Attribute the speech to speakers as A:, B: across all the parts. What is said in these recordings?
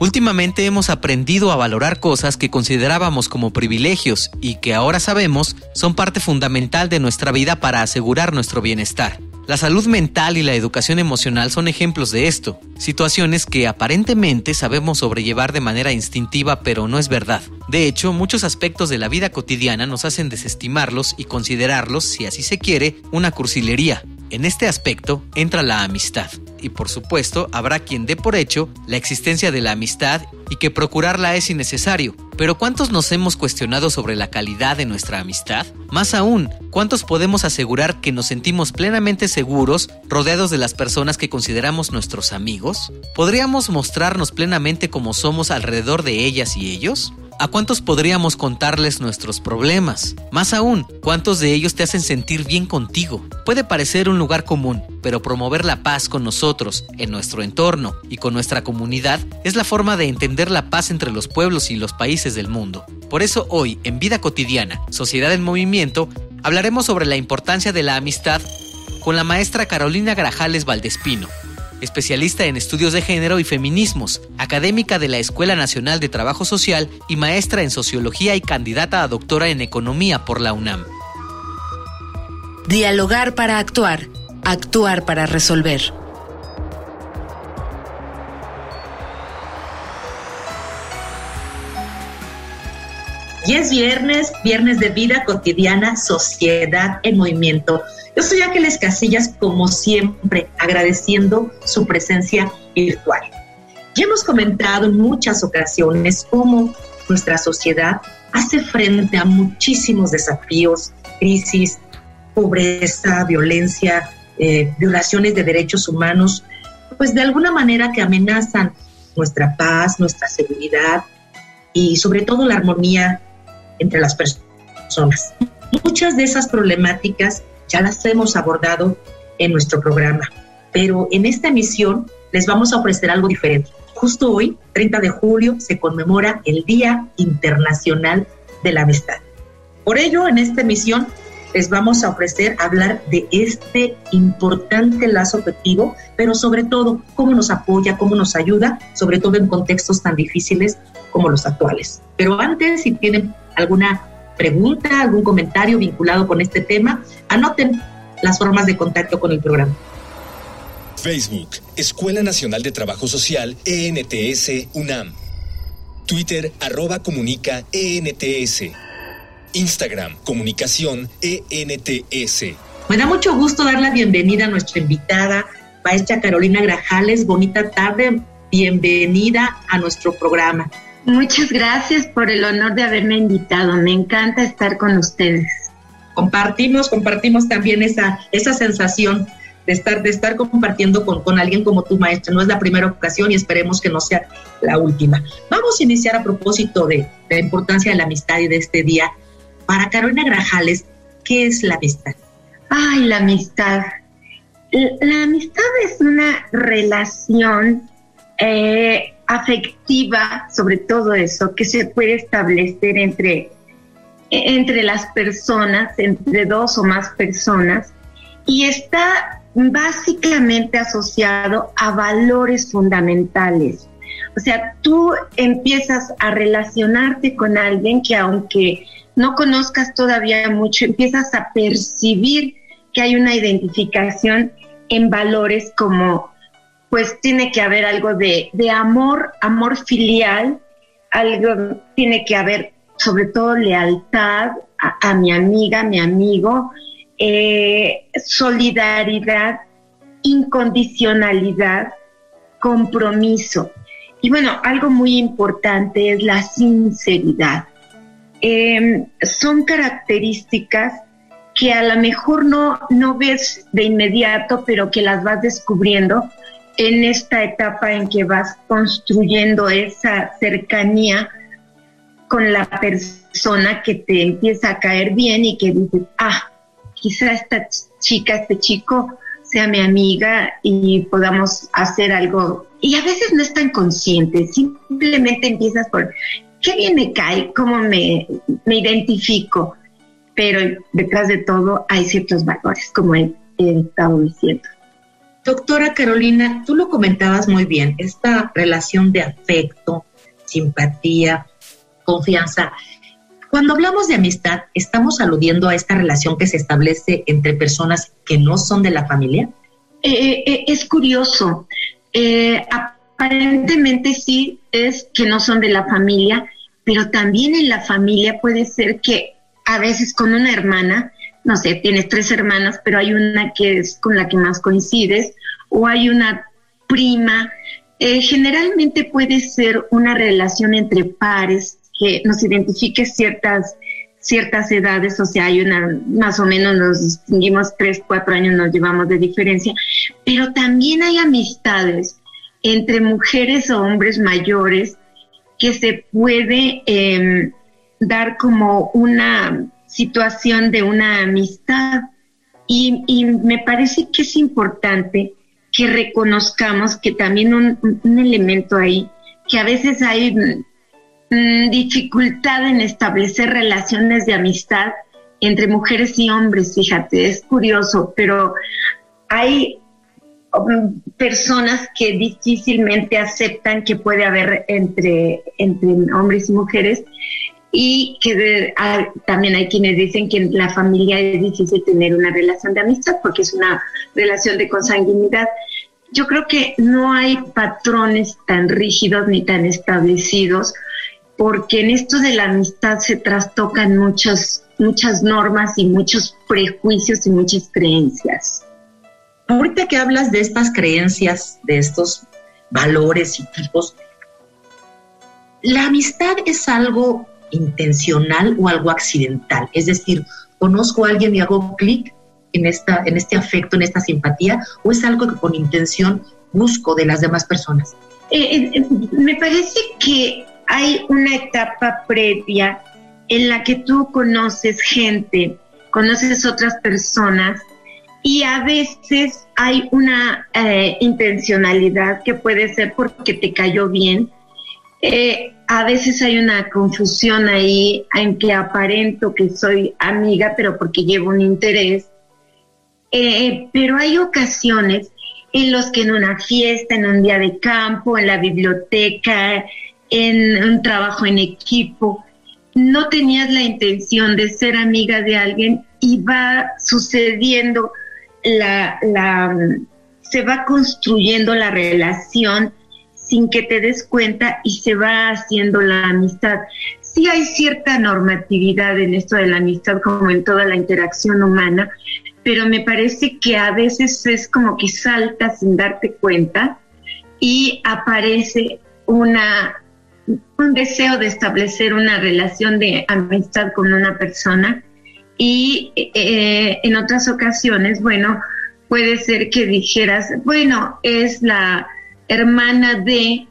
A: Últimamente hemos aprendido a valorar cosas que considerábamos como privilegios y que ahora sabemos son parte fundamental de nuestra vida para asegurar nuestro bienestar. La salud mental y la educación emocional son ejemplos de esto, situaciones que aparentemente sabemos sobrellevar de manera instintiva pero no es verdad. De hecho, muchos aspectos de la vida cotidiana nos hacen desestimarlos y considerarlos, si así se quiere, una cursilería. En este aspecto entra la amistad y por supuesto habrá quien dé por hecho la existencia de la amistad y que procurarla es innecesario. Pero ¿cuántos nos hemos cuestionado sobre la calidad de nuestra amistad? Más aún, ¿cuántos podemos asegurar que nos sentimos plenamente seguros rodeados de las personas que consideramos nuestros amigos? ¿Podríamos mostrarnos plenamente como somos alrededor de ellas y ellos? ¿A cuántos podríamos contarles nuestros problemas? Más aún, ¿cuántos de ellos te hacen sentir bien contigo? Puede parecer un lugar común, pero promover la paz con nosotros, en nuestro entorno y con nuestra comunidad es la forma de entender la paz entre los pueblos y los países del mundo. Por eso hoy, en Vida Cotidiana, Sociedad en Movimiento, hablaremos sobre la importancia de la amistad con la maestra Carolina Grajales Valdespino, especialista en estudios de género y feminismos, académica de la Escuela Nacional de Trabajo Social y maestra en sociología y candidata a doctora en economía por la UNAM.
B: Dialogar para actuar, actuar para resolver.
C: Y es viernes, viernes de vida cotidiana, sociedad en movimiento. Yo soy Ángeles Casillas, como siempre, agradeciendo su presencia virtual. Ya hemos comentado en muchas ocasiones cómo nuestra sociedad hace frente a muchísimos desafíos, crisis, pobreza, violencia, eh, violaciones de derechos humanos, pues de alguna manera que amenazan nuestra paz, nuestra seguridad y sobre todo la armonía entre las personas. Muchas de esas problemáticas ya las hemos abordado en nuestro programa, pero en esta emisión les vamos a ofrecer algo diferente. Justo hoy, 30 de julio, se conmemora el Día Internacional de la Amistad. Por ello, en esta emisión les vamos a ofrecer hablar de este importante lazo afectivo, pero sobre todo cómo nos apoya, cómo nos ayuda, sobre todo en contextos tan difíciles como los actuales. Pero antes, si tienen alguna pregunta, algún comentario vinculado con este tema, anoten las formas de contacto con el programa.
D: Facebook, Escuela Nacional de Trabajo Social, ENTS, UNAM. Twitter, arroba comunica, ENTS. Instagram, comunicación, ENTS.
C: Me da mucho gusto dar la bienvenida a nuestra invitada, maestra Carolina Grajales. Bonita tarde, bienvenida a nuestro programa.
E: Muchas gracias por el honor de haberme invitado. Me encanta estar con ustedes.
C: Compartimos, compartimos también esa, esa sensación de estar, de estar compartiendo con, con alguien como tu maestra. No es la primera ocasión y esperemos que no sea la última. Vamos a iniciar a propósito de, la importancia de la amistad y de este día. Para Carolina Grajales, ¿qué es la amistad?
E: Ay, la amistad. La, amistad es una relación eh, afectiva, sobre todo eso, que se puede establecer entre, entre las personas, entre dos o más personas, y está básicamente asociado a valores fundamentales. O sea, tú empiezas a relacionarte con alguien que aunque no conozcas todavía mucho, empiezas a percibir que hay una identificación en valores como pues tiene que haber algo de, amor, amor filial, algo, tiene que haber sobre todo lealtad a, mi amiga, mi amigo, eh, solidaridad, incondicionalidad, compromiso. Y bueno, algo muy importante es la sinceridad. Em, son características que a lo mejor no, no ves de inmediato, pero que las vas descubriendo en esta etapa en que vas construyendo esa cercanía con la persona que te empieza a caer bien y que dices, ah, quizá esta chica, este chico sea mi amiga y podamos hacer algo. Y a veces no es tan consciente, simplemente empiezas por, qué bien me cae, cómo me, me identifico, pero detrás de todo hay ciertos valores, como he, he estado diciendo.
C: Doctora Carolina, tú lo comentabas muy bien, esta relación de afecto, simpatía, confianza. Cuando hablamos de amistad, ¿estamos aludiendo a esta relación que se establece entre personas que no son de la familia?
E: Eh, eh, eh, es curioso. aparentemente sí es que no son de la familia, pero también en la familia puede ser que a veces con una hermana, no sé, tienes tres hermanas, pero hay una que es con la que más coincides, o hay una prima. generalmente puede ser una relación entre pares que nos identifique ciertas ciertas edades, o sea, hay una, más o menos nos distinguimos tres, cuatro años nos llevamos de diferencia, pero también hay amistades entre mujeres o hombres mayores que se puede em, dar como una situación de una amistad. Y, me parece que es importante que reconozcamos que también un, un elemento ahí, que a veces hay Mm, dificultad en establecer relaciones de amistad entre mujeres y hombres, fíjate, es curioso, pero hay um, personas que difícilmente aceptan que puede haber entre, entre hombres y mujeres y que también hay quienes dicen que en la familia es difícil tener una relación de amistad porque es una relación de consanguinidad. Yo creo que no hay patrones tan rígidos ni tan establecidos porque en esto de la amistad se trastocan muchas, muchas normas y muchos prejuicios y muchas creencias.
C: Ahorita que hablas de estas creencias, de estos valores y tipos, ¿la amistad es algo intencional o algo accidental? Es decir, conozco a alguien y hago clic en, esta, en este afecto, en esta simpatía, o es algo que con intención busco de las demás personas?
E: Eh, eh, me parece que hay una etapa previa en la que tú conoces gente, conoces otras personas y a veces hay una eh, intencionalidad que puede ser porque te cayó bien. Eh, a veces hay una confusión ahí en que aparento que soy amiga, pero porque llevo un interés. Eh, pero hay ocasiones en los que en una fiesta, en un día de campo, en la biblioteca, en un trabajo en equipo, no tenías la intención de ser amiga de alguien y va sucediendo la, la se va construyendo la relación sin que te des cuenta y se va haciendo la amistad. Sí hay cierta normatividad en esto de la amistad como en toda la interacción humana, pero me parece que a veces es como que salta sin darte cuenta y aparece una un deseo de establecer una relación de amistad con una persona y eh, en otras ocasiones, bueno, puede ser que dijeras, bueno, es la hermana de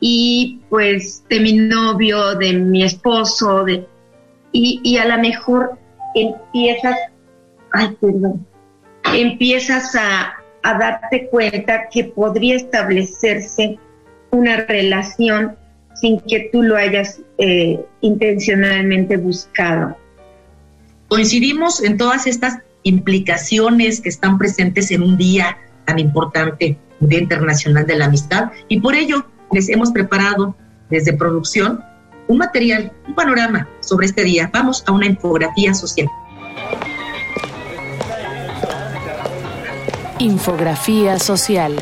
E: y pues de mi novio, de mi esposo, de y, y a lo mejor empiezas, ay, perdón, empiezas a, a darte cuenta que podría establecerse una relación sin que tú lo hayas eh, intencionalmente buscado.
C: Coincidimos en todas estas implicaciones que están presentes en un día tan importante, Día Internacional de la Amistad, y por ello les hemos preparado desde producción un material, un panorama sobre este día. Vamos a una infografía social.
B: Infografía social.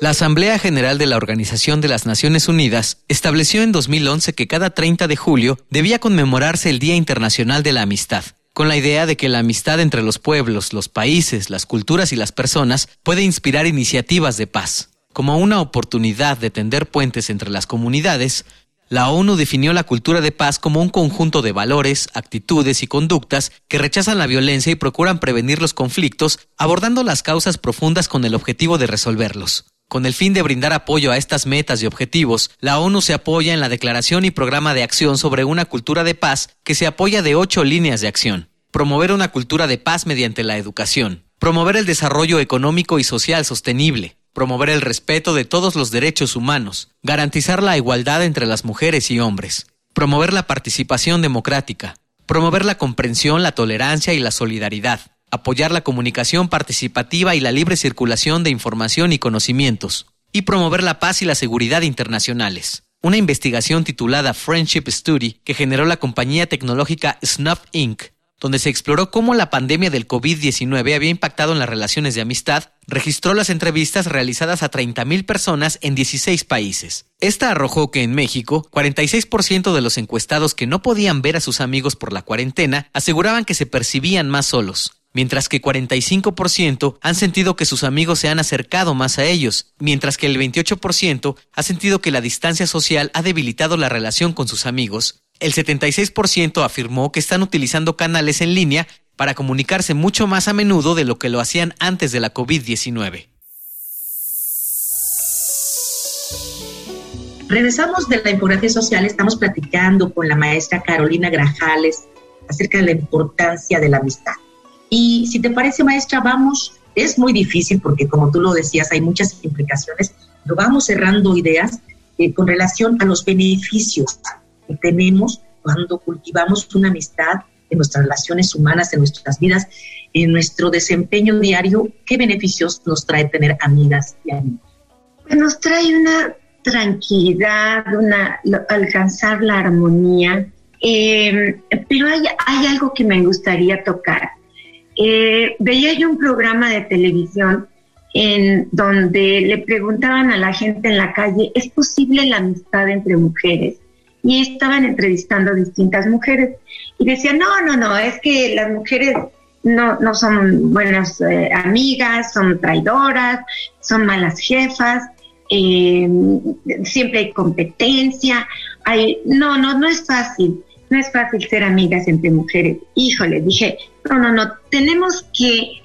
A: La Asamblea General de la Organización de las Naciones Unidas estableció en 2011 que cada 30 de julio debía conmemorarse el Día Internacional de la Amistad, con la idea de que la amistad entre los pueblos, los países, las culturas y las personas puede inspirar iniciativas de paz. Como una oportunidad de tender puentes entre las comunidades, la ONU definió la cultura de paz como un conjunto de valores, actitudes y conductas que rechazan la violencia y procuran prevenir los conflictos, abordando las causas profundas con el objetivo de resolverlos. Con el fin de brindar apoyo a estas metas y objetivos, la ONU se apoya en la Declaración y Programa de Acción sobre una cultura de paz que se apoya de ocho líneas de acción. Promover una cultura de paz mediante la educación. Promover el desarrollo económico y social sostenible. Promover el respeto de todos los derechos humanos. Garantizar la igualdad entre las mujeres y hombres. Promover la participación democrática. Promover la comprensión, la tolerancia y la solidaridad apoyar la comunicación participativa y la libre circulación de información y conocimientos, y promover la paz y la seguridad internacionales. Una investigación titulada Friendship Study que generó la compañía tecnológica Snuff Inc., donde se exploró cómo la pandemia del COVID-19 había impactado en las relaciones de amistad, registró las entrevistas realizadas a 30.000 personas en 16 países. Esta arrojó que en México, 46% de los encuestados que no podían ver a sus amigos por la cuarentena aseguraban que se percibían más solos, mientras que 45% han sentido que sus amigos se han acercado más a ellos, mientras que el 28% ha sentido que la distancia social ha debilitado la relación con sus amigos. El 76% afirmó que están utilizando canales en línea para comunicarse mucho más a menudo de lo que lo hacían antes de la COVID-19.
C: Regresamos de la infografía social, estamos platicando con la maestra Carolina Grajales acerca de la importancia de la amistad. Y si te parece, maestra, vamos, es muy difícil porque como tú lo decías, hay muchas implicaciones, pero vamos cerrando ideas eh, con relación a los beneficios que tenemos cuando cultivamos una amistad en nuestras relaciones humanas, en nuestras vidas, en nuestro desempeño diario, ¿qué beneficios nos trae tener amigas y amigos?
E: Pues nos trae una tranquilidad, una alcanzar la armonía, eh, pero hay, hay algo que me gustaría tocar eh, veía yo un programa de televisión en donde le preguntaban a la gente en la calle, ¿es posible la amistad entre mujeres? Y estaban entrevistando distintas mujeres y decían, no, no, no, es que las mujeres no, no son buenas eh, amigas, son traidoras, son malas jefas, eh, siempre hay competencia, hay, no, no, no es fácil no es fácil ser amigas entre mujeres. Híjole, dije, no, no, no, tenemos que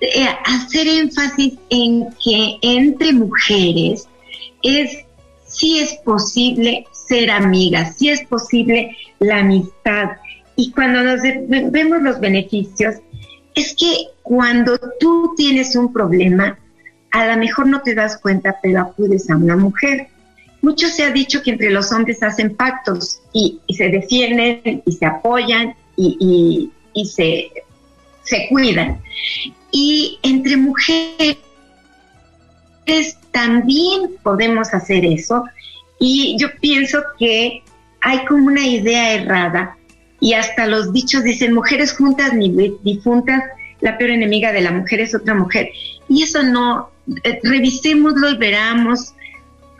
E: eh, hacer énfasis en que entre mujeres es, sí es posible ser amigas, sí es posible la amistad. Y cuando nos vemos los beneficios, es que cuando tú tienes un problema, a lo mejor no te das cuenta, pero acudes a una mujer mucho se ha dicho que entre los hombres hacen pactos y, se defienden y se apoyan y, se, cuidan. Y entre mujeres también podemos hacer eso. Y yo pienso que hay como una idea errada y hasta los dichos dicen mujeres juntas ni difuntas, la peor enemiga de la mujer es otra mujer. Y eso no, eh, revisémoslo y veramos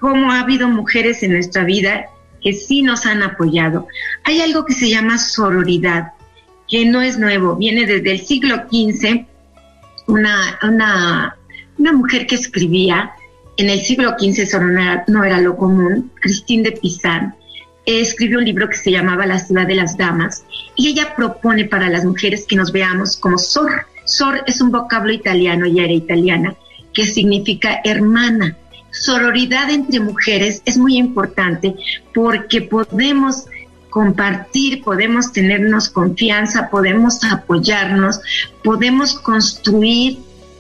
E: cómo ha habido mujeres en nuestra vida que sí nos han apoyado. Hay algo que se llama sororidad, que no es nuevo, viene desde el siglo XV, una, una, mujer que escribía, en el siglo XV eso no era, lo común, Christine de Pizan, escribió un libro que se llamaba La ciudad de las damas, y ella propone para las mujeres que nos veamos como sor. Sor es un vocablo italiano, ya era italiana, que significa hermana sororidad entre mujeres es muy importante porque podemos compartir, podemos tenernos confianza, podemos apoyarnos, podemos construir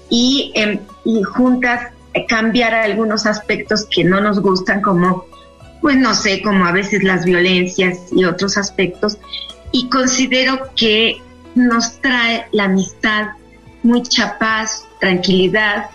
E: y, em, juntas cambiar algunos aspectos que no nos gustan, como, pues no sé, como a veces las violencias y otros aspectos. Y considero que nos trae la amistad mucha paz, tranquilidad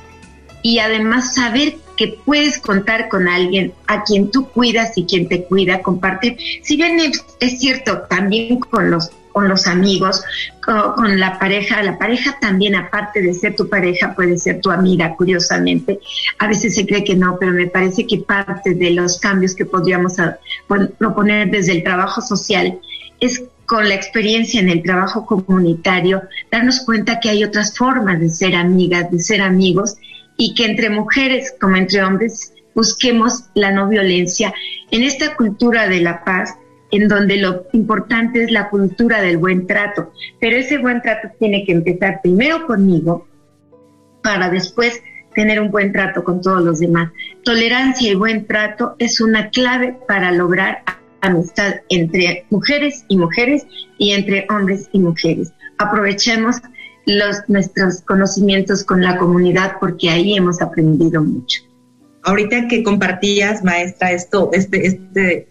E: y además saber que puedes contar con alguien a quien tú cuidas y quien te cuida, compartir. Si bien es, cierto, también con los con los amigos, con, la pareja. La pareja también, aparte de ser tu pareja, puede ser tu amiga, curiosamente. A veces se cree que no, pero me parece que parte de los cambios que podríamos proponer desde el trabajo social es con la experiencia en el trabajo comunitario, darnos cuenta que hay otras formas de ser amigas, de ser amigos, y que entre mujeres como entre hombres busquemos la no violencia en esta cultura de la paz en donde lo importante es la cultura del buen trato, pero ese buen trato tiene que empezar primero conmigo para después tener un buen trato con todos los demás. Tolerancia y buen trato es una clave para lograr amistad entre mujeres y mujeres y entre hombres y mujeres. Aprovechemos los, nuestros conocimientos con la comunidad porque ahí hemos aprendido mucho.
C: Ahorita que compartías, maestra, esto, este, este,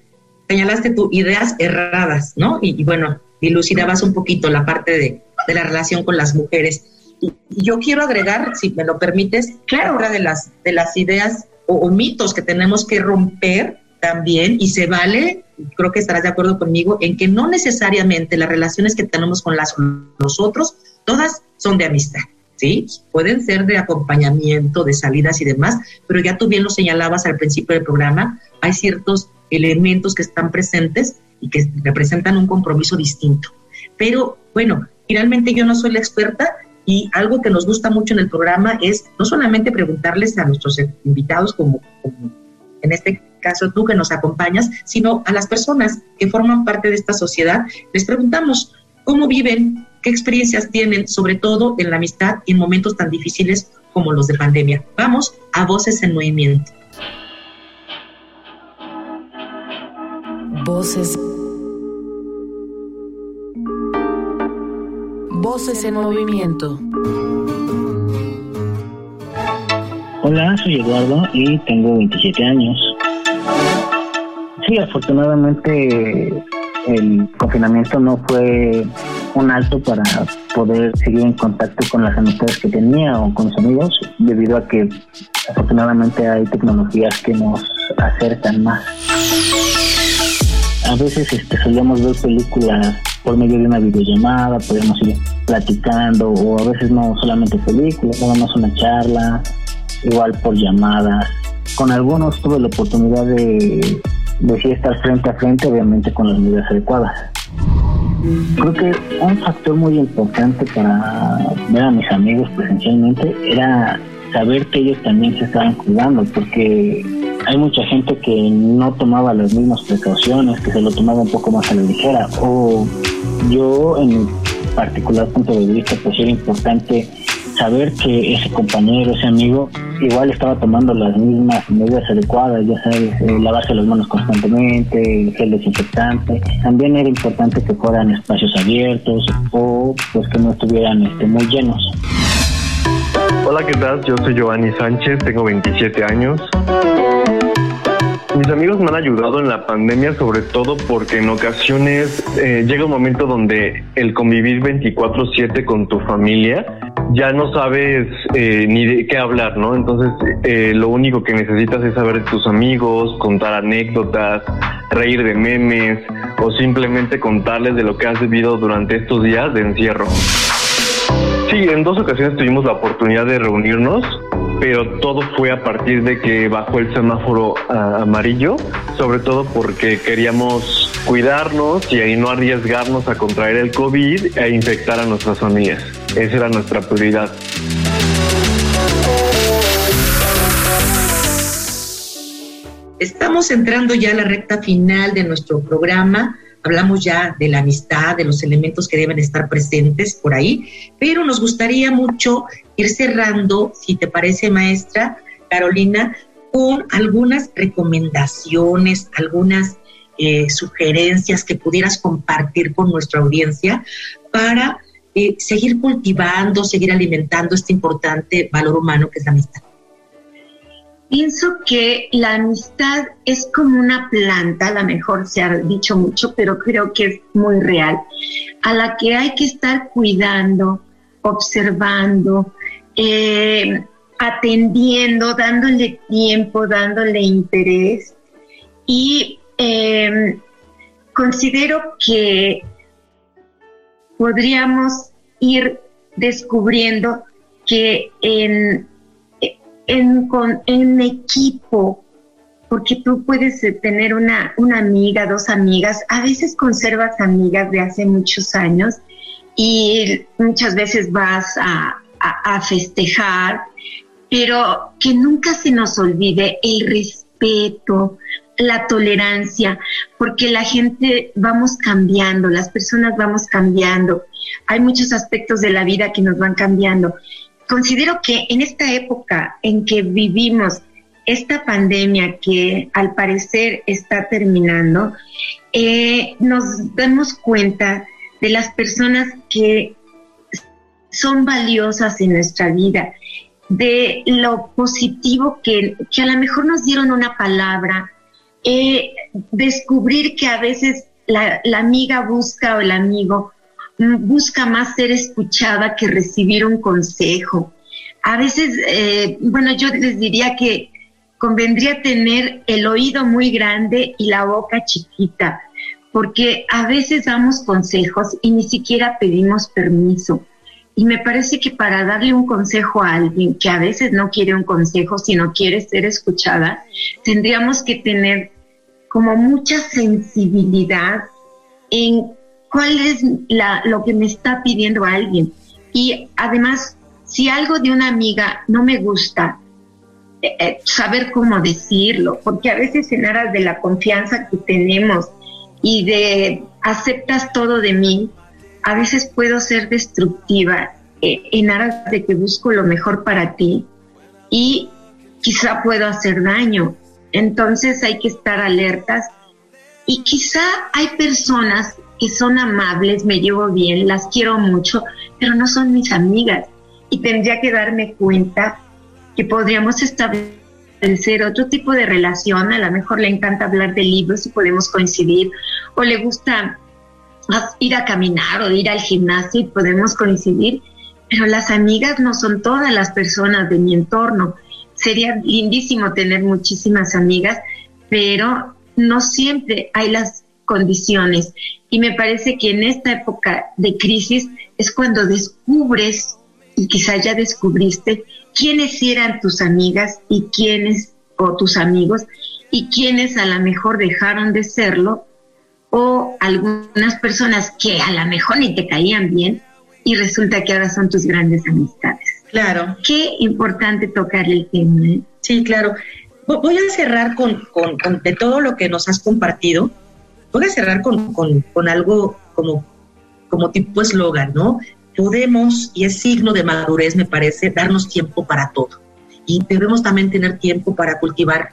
C: señalaste tus ideas erradas, ¿no? Y, bueno, dilucidabas un poquito la parte de, de la relación con las mujeres. Y, yo quiero agregar, si me lo permites, claro. otra de las, de las ideas o, mitos que tenemos que romper también, y se vale, creo que estarás de acuerdo conmigo, en que no necesariamente las relaciones que tenemos con las, los otros, todas son de amistad. ¿sí? Pueden ser de acompañamiento, de salidas y demás, pero ya tú bien lo señalabas al principio del programa, hay ciertos elementos que están presentes y que representan un compromiso distinto. Pero bueno, finalmente yo no soy la experta y algo que nos gusta mucho en el programa es no solamente preguntarles a nuestros invitados, como, en este caso tú que nos acompañas, sino a las personas que forman parte de esta sociedad, les preguntamos cómo viven, qué experiencias tienen, sobre todo en la amistad en momentos tan difíciles como los de pandemia. Vamos a Voces en Movimiento.
B: Voces. Voces en movimiento.
F: Hola, soy Eduardo y tengo 27 años. Sí, afortunadamente el confinamiento no fue un alto para poder seguir en contacto con las amistades que tenía o con los amigos, debido a que afortunadamente hay tecnologías que nos acercan más. A veces este, solíamos ver películas por medio de una videollamada, podemos ir platicando, o a veces no solamente películas, más una charla, igual por llamadas. Con algunos tuve la oportunidad de, de estar frente a frente, obviamente con las medidas adecuadas. Creo que un factor muy importante para ver a mis amigos presencialmente era saber que ellos también se estaban cuidando, porque hay mucha gente que no tomaba las mismas precauciones, que se lo tomaba un poco más a la ligera. O yo, en particular punto de vista, pues era importante saber que ese compañero, ese amigo, igual estaba tomando las mismas medidas adecuadas, ya sabes, lavarse las manos constantemente, gel desinfectante. También era importante que fueran espacios abiertos o pues que no estuvieran este, muy llenos.
G: Hola, ¿qué tal? Yo soy Giovanni Sánchez, tengo 27 años. Mis amigos me han ayudado en la pandemia sobre todo porque en ocasiones eh, llega un momento donde el convivir 24/7 con tu familia ya no sabes eh, ni de qué hablar, ¿no? Entonces eh, lo único que necesitas es saber de tus amigos, contar anécdotas, reír de memes o simplemente contarles de lo que has vivido durante estos días de encierro. Sí, en dos ocasiones tuvimos la oportunidad de reunirnos pero todo fue a partir de que bajó el semáforo ah, amarillo, sobre todo porque queríamos cuidarnos y ahí no arriesgarnos a contraer el COVID e infectar a nuestras familias. Esa era nuestra prioridad.
C: Estamos entrando ya a la recta final de nuestro programa hablamos ya de la amistad, de los elementos que deben estar presentes por ahí, pero nos gustaría mucho ir cerrando, si te parece, maestra Carolina, con algunas recomendaciones, algunas eh, sugerencias que pudieras compartir con nuestra audiencia para eh, seguir cultivando, seguir alimentando este importante valor humano que es la amistad.
E: Pienso que la amistad es como una planta, a lo mejor se ha dicho mucho, pero creo que es muy real, a la que hay que estar cuidando, observando, eh, atendiendo, dándole tiempo, dándole interés. Y eh, considero que podríamos ir descubriendo que en, en, con, en equipo, porque tú puedes tener una, una amiga, dos amigas, a veces conservas amigas de hace muchos años y muchas veces vas a, a, a festejar, pero que nunca se nos olvide el respeto, la tolerancia, porque la gente vamos cambiando, las personas vamos cambiando, hay muchos aspectos de la vida que nos van cambiando. Considero que en esta época en que vivimos esta pandemia que al parecer está terminando, eh, nos damos cuenta de las personas que son valiosas en nuestra vida, de lo positivo que, que a lo mejor nos dieron una palabra, eh, descubrir que a veces la, amiga busca o el amigo busca más ser escuchada que recibir un consejo. A veces, eh, bueno, yo les diría que convendría tener el oído muy grande y la boca chiquita, porque a veces damos consejos y ni siquiera pedimos permiso. Y me parece que para darle un consejo a alguien que a veces no quiere un consejo, sino quiere ser escuchada, tendríamos que tener como mucha sensibilidad en cuál es lo que me está pidiendo alguien. Y además, si algo de una amiga no me gusta, eh, eh, saber cómo decirlo, porque a veces en aras de la confianza que tenemos y de aceptas todo de mí, a veces puedo ser destructiva eh, en aras de que busco lo mejor para ti y quizá puedo hacer daño. Entonces hay que estar alertas y quizá hay personas que son amables, me llevo bien, las quiero mucho, pero no son mis amigas. Y tendría que darme cuenta que podríamos establecer otro tipo de relación, a lo mejor le encanta hablar de libros y podemos coincidir, o le gusta ir a caminar o ir al gimnasio y podemos coincidir, pero las amigas no son todas las personas de mi entorno. Sería lindísimo tener muchísimas amigas, pero no siempre hay las condiciones. Y me parece que en esta época de crisis es cuando descubres, y quizá ya descubriste, quiénes eran tus amigas y quiénes, o tus amigos, y quiénes a lo mejor dejaron de serlo, o algunas personas que a lo mejor ni te caían bien, y resulta que ahora son tus grandes amistades.
C: Claro.
E: Qué importante tocar el tema. ¿eh?
C: Sí, claro. Voy a cerrar con, de todo lo que nos has compartido. Voy a cerrar con, algo como, como tipo eslogan, ¿no? Podemos, y es signo de madurez, me parece, darnos tiempo para todo. Y debemos también tener tiempo para cultivar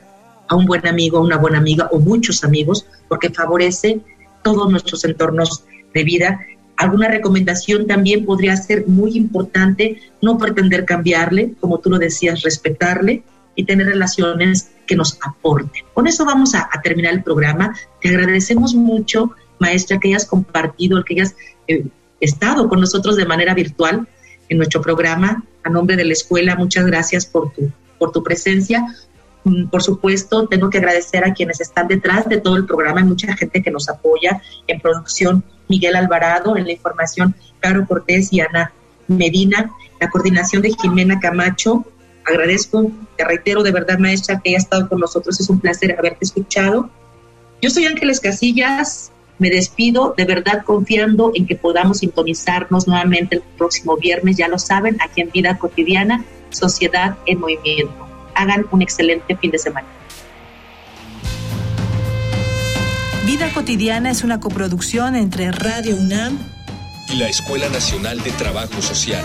C: a un buen amigo, a una buena amiga o muchos amigos, porque favorece todos nuestros entornos de vida Alguna recomendación también podría ser muy importante, no pretender cambiarle, como tú lo decías, respetarle y tener relaciones que nos aporten. Con eso vamos a, terminar el programa. Te agradecemos mucho, maestra, que hayas compartido, que hayas eh, estado con nosotros de manera virtual en nuestro programa. A nombre de la escuela, muchas gracias por tu, por tu presencia. Mm, por supuesto, tengo que agradecer a quienes están detrás de todo el programa, hay mucha gente que nos apoya en producción, Miguel Alvarado, en la información, Caro Cortés y Ana Medina, la coordinación de Jimena Camacho. Agradezco, te reitero de verdad, maestra, que haya estado con nosotros, es un placer haberte escuchado. Yo soy Ángeles Casillas, me despido de verdad confiando en que podamos sintonizarnos nuevamente el próximo viernes, ya lo saben, aquí en Vida Cotidiana, Sociedad en Movimiento hagan un excelente fin de semana.
B: Vida Cotidiana es una coproducción entre Radio UNAM
D: y la Escuela Nacional de Trabajo Social.